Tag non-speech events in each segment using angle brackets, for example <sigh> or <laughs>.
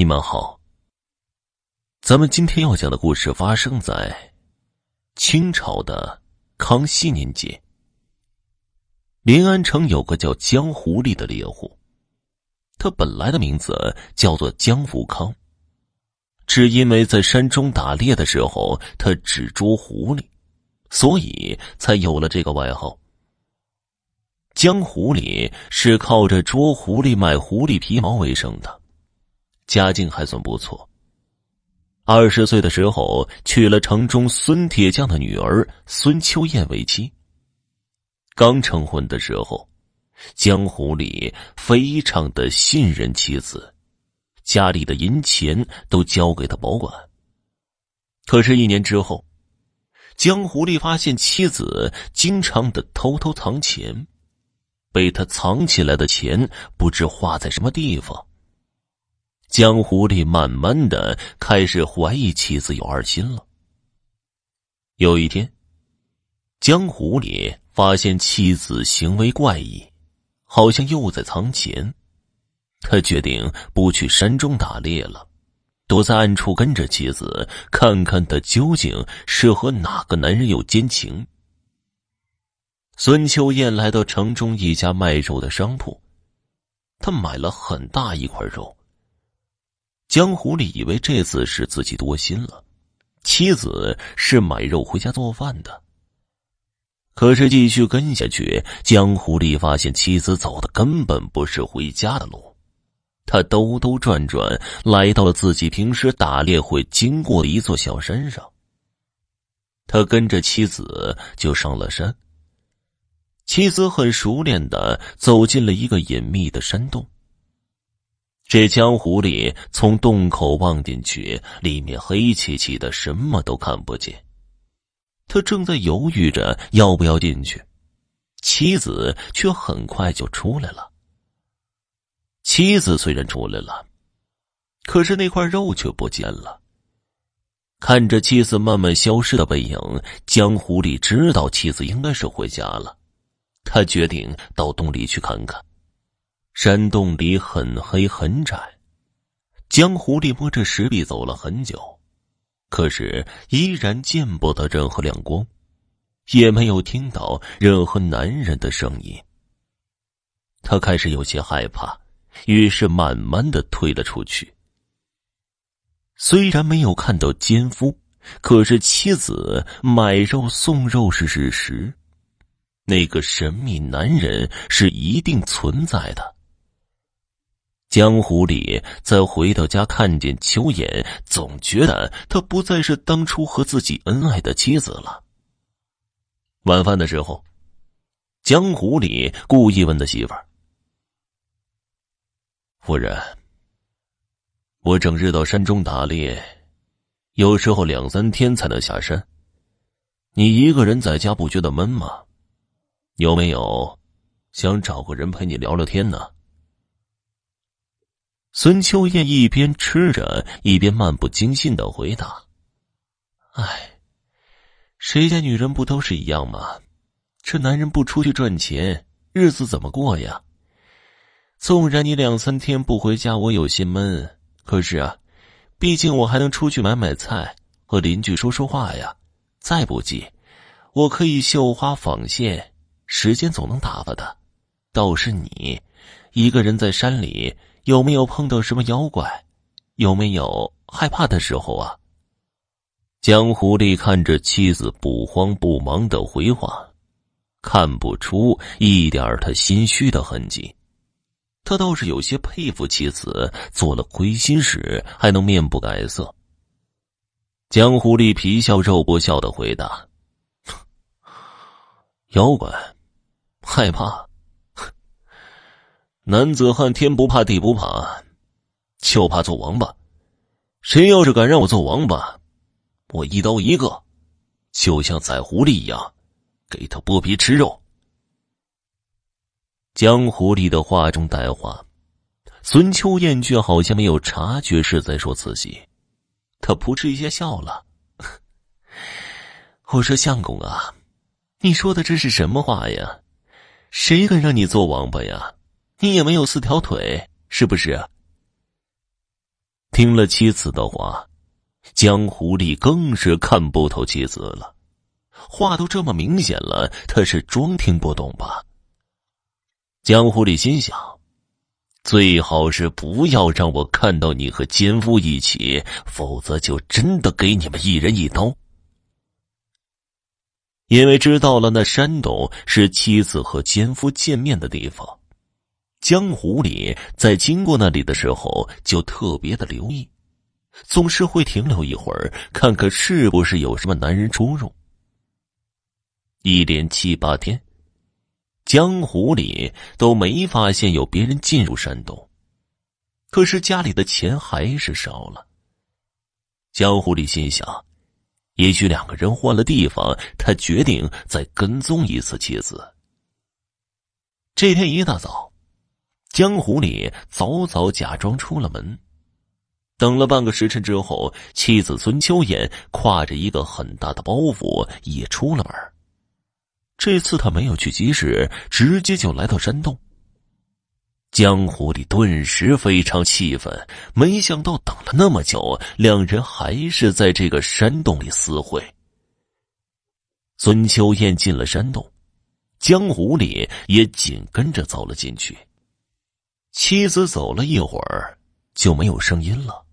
你们好。咱们今天要讲的故事发生在清朝的康熙年间。临安城有个叫江狐狸的猎户，他本来的名字叫做江福康，只因为在山中打猎的时候他只捉狐狸，所以才有了这个外号。江狐狸是靠着捉狐狸卖狐狸皮毛为生的。家境还算不错。二十岁的时候，娶了城中孙铁匠的女儿孙秋燕为妻。刚成婚的时候，江湖里非常的信任妻子，家里的银钱都交给他保管。可是，一年之后，江湖里发现妻子经常的偷偷藏钱，被他藏起来的钱不知花在什么地方。江湖里慢慢的开始怀疑妻子有二心了。有一天，江湖里发现妻子行为怪异，好像又在藏钱，他决定不去山中打猎了，躲在暗处跟着妻子，看看他究竟是和哪个男人有奸情。孙秋燕来到城中一家卖肉的商铺，他买了很大一块肉。江湖里以为这次是自己多心了，妻子是买肉回家做饭的。可是继续跟下去，江湖里发现妻子走的根本不是回家的路，他兜兜转转来到了自己平时打猎会经过的一座小山上。他跟着妻子就上了山。妻子很熟练的走进了一个隐秘的山洞。这江湖里，从洞口望进去，里面黑漆漆的，什么都看不见。他正在犹豫着要不要进去，妻子却很快就出来了。妻子虽然出来了，可是那块肉却不见了。看着妻子慢慢消失的背影，江湖里知道妻子应该是回家了。他决定到洞里去看看。山洞里很黑很窄，江狐狸摸着石壁走了很久，可是依然见不到任何亮光，也没有听到任何男人的声音。他开始有些害怕，于是慢慢的退了出去。虽然没有看到奸夫，可是妻子买肉送肉是事实，那个神秘男人是一定存在的。江湖里再回到家，看见秋妍，总觉得他不再是当初和自己恩爱的妻子了。晚饭的时候，江湖里故意问他媳妇儿：“夫人，我整日到山中打猎，有时候两三天才能下山。你一个人在家不觉得闷吗？有没有想找个人陪你聊聊天呢？”孙秋燕一边吃着，一边漫不经心的回答：“哎，谁家女人不都是一样吗？这男人不出去赚钱，日子怎么过呀？纵然你两三天不回家，我有些闷。可是啊，毕竟我还能出去买买菜，和邻居说说话呀。再不济，我可以绣花纺线，时间总能打发的。倒是你，一个人在山里。”有没有碰到什么妖怪？有没有害怕的时候啊？江狐狸看着妻子不慌不忙的回话，看不出一点他心虚的痕迹。他倒是有些佩服妻子做了亏心事还能面不改色。江狐狸皮笑肉不笑的回答：“ <laughs> 妖怪，害怕。”男子汉天不怕地不怕，就怕做王八。谁要是敢让我做王八，我一刀一个，就像宰狐狸一样，给他剥皮吃肉。江狐狸的话中带话，孙秋燕却好像没有察觉是在说自己，他扑哧一下笑了。<laughs> 我说相公啊，你说的这是什么话呀？谁敢让你做王八呀？你也没有四条腿，是不是？听了妻子的话，江狐狸更是看不透妻子了。话都这么明显了，他是装听不懂吧？江狐狸心想：最好是不要让我看到你和奸夫一起，否则就真的给你们一人一刀。因为知道了那山洞是妻子和奸夫见面的地方，江湖里在经过那里的时候就特别的留意，总是会停留一会儿，看看是不是有什么男人出入。一连七八天，江湖里都没发现有别人进入山洞，可是家里的钱还是少了。江湖里心想。也许两个人换了地方，他决定再跟踪一次妻子。这天一大早，江湖里早早假装出了门，等了半个时辰之后，妻子孙秋燕挎着一个很大的包袱也出了门。这次他没有去集市，直接就来到山洞。江湖里顿时非常气愤，没想到等了那么久，两人还是在这个山洞里私会。孙秋燕进了山洞，江湖里也紧跟着走了进去。妻子走了一会儿，就没有声音了。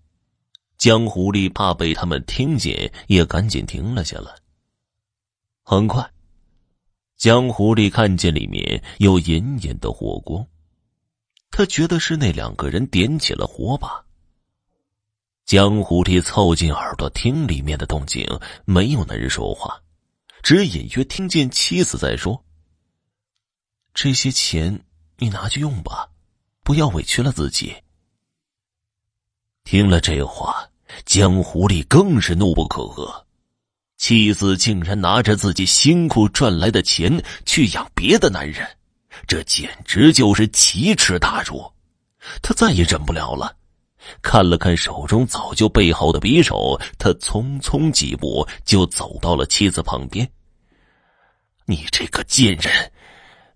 江湖里怕被他们听见，也赶紧停了下来。很快，江湖里看见里面有隐隐的火光。他觉得是那两个人点起了火把。江狐狸凑近耳朵听里面的动静，没有男人说话，只隐约听见妻子在说：“这些钱你拿去用吧，不要委屈了自己。”听了这话，江狐狸更是怒不可遏，妻子竟然拿着自己辛苦赚来的钱去养别的男人。这简直就是奇耻大辱！他再也忍不了了，看了看手中早就备好的匕首，他匆匆几步就走到了妻子旁边。你这个贱人，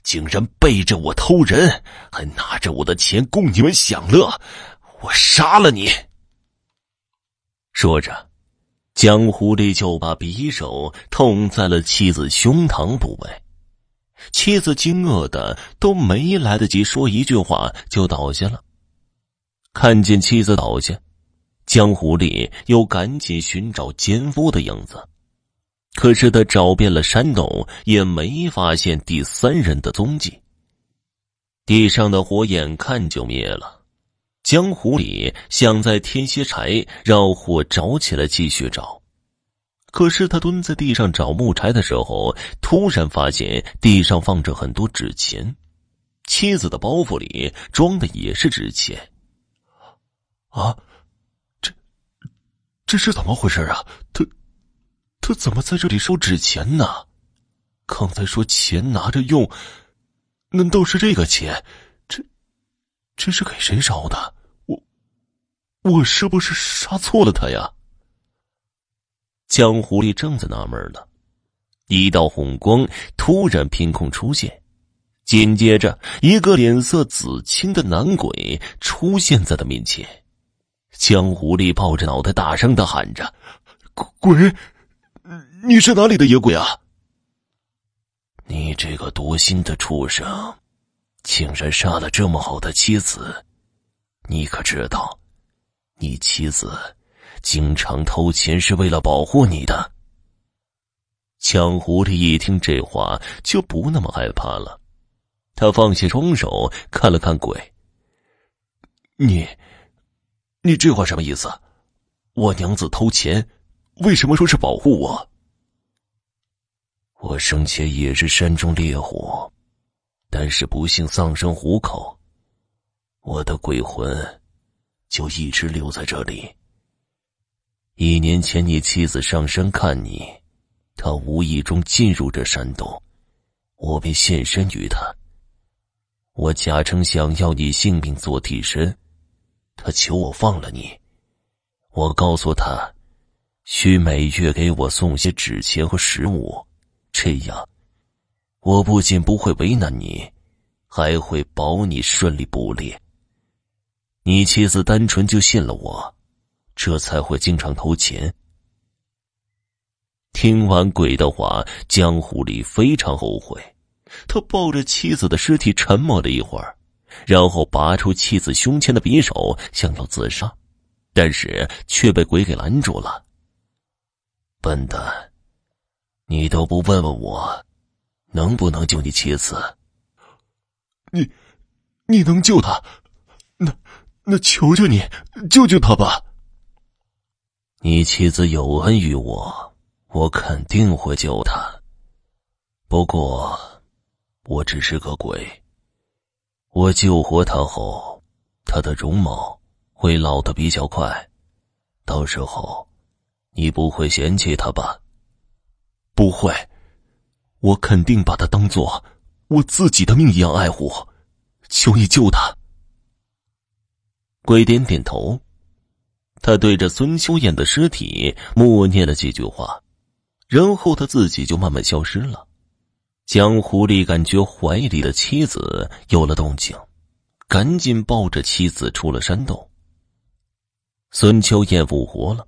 竟然背着我偷人，还拿着我的钱供你们享乐！我杀了你！说着，江狐狸就把匕首捅在了妻子胸膛部位。妻子惊愕的都没来得及说一句话，就倒下了。看见妻子倒下，江湖里又赶紧寻找奸夫的影子，可是他找遍了山洞，也没发现第三人的踪迹。地上的火眼看就灭了，江湖里想再添些柴，让火着起来继续找。可是他蹲在地上找木柴的时候，突然发现地上放着很多纸钱，妻子的包袱里装的也是纸钱。啊，这这是怎么回事啊？他怎么在这里收纸钱呢？刚才说钱拿着用，难道是这个钱？这这是给谁烧的？我我是不是杀错了他呀？江狐狸正在纳闷呢，一道红光突然凭空出现，紧接着一个脸色紫青的男鬼出现在他面前。江狐狸抱着脑袋大声的喊着：“鬼，你是哪里的野鬼啊？你这个多心的畜生，竟然杀了这么好的妻子！你可知道，你妻子？”经常偷钱是为了保护你的。强狐狸一听这话就不那么害怕了，他放下双手看了看鬼。你，你这话什么意思？我娘子偷钱，为什么说是保护我？我生前也是山中猎户，但是不幸丧生虎口，我的鬼魂就一直留在这里。一年前，你妻子上山看你，她无意中进入这山洞，我便现身于她。我假称想要你性命做替身，他求我放了你。我告诉他，需每月给我送些纸钱和食物，这样，我不仅不会为难你，还会保你顺利捕猎。你妻子单纯就信了我。这才会经常偷钱。听完鬼的话，江狐狸非常后悔。他抱着妻子的尸体沉默了一会儿，然后拔出妻子胸前的匕首，想要自杀，但是却被鬼给拦住了。笨蛋，你都不问问我，能不能救你妻子？你，你能救他？那，那求求你救救他吧！你妻子有恩于我，我肯定会救她。不过。我只是个鬼。我救活他后，他的容貌会老得比较快，到时候你不会嫌弃他吧？不会，我肯定把他当做我自己的命一样爱护。求你救他。鬼点点头，他对着孙秋燕的尸体默念了几句话，然后他自己就慢慢消失了。江狐狸感觉怀里的妻子有了动静，赶紧抱着妻子出了山洞。孙秋燕复活了，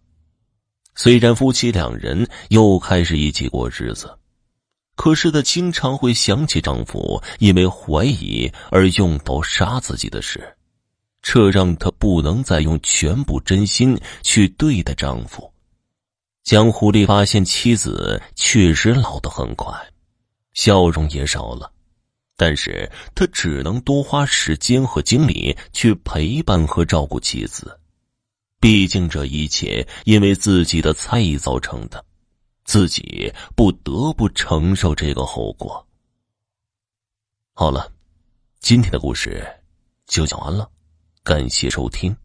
虽然夫妻两人又开始一起过日子，可是她经常会想起丈夫因为怀疑而用刀杀自己的事，这让她不能再用全部真心去对待丈夫。江狐狸发现妻子确实老得很快。笑容也少了，但是他只能多花时间和精力去陪伴和照顾妻子。毕竟这一切因为自己的猜疑造成的，自己不得不承受这个后果。好了，今天的故事就讲完了，感谢收听。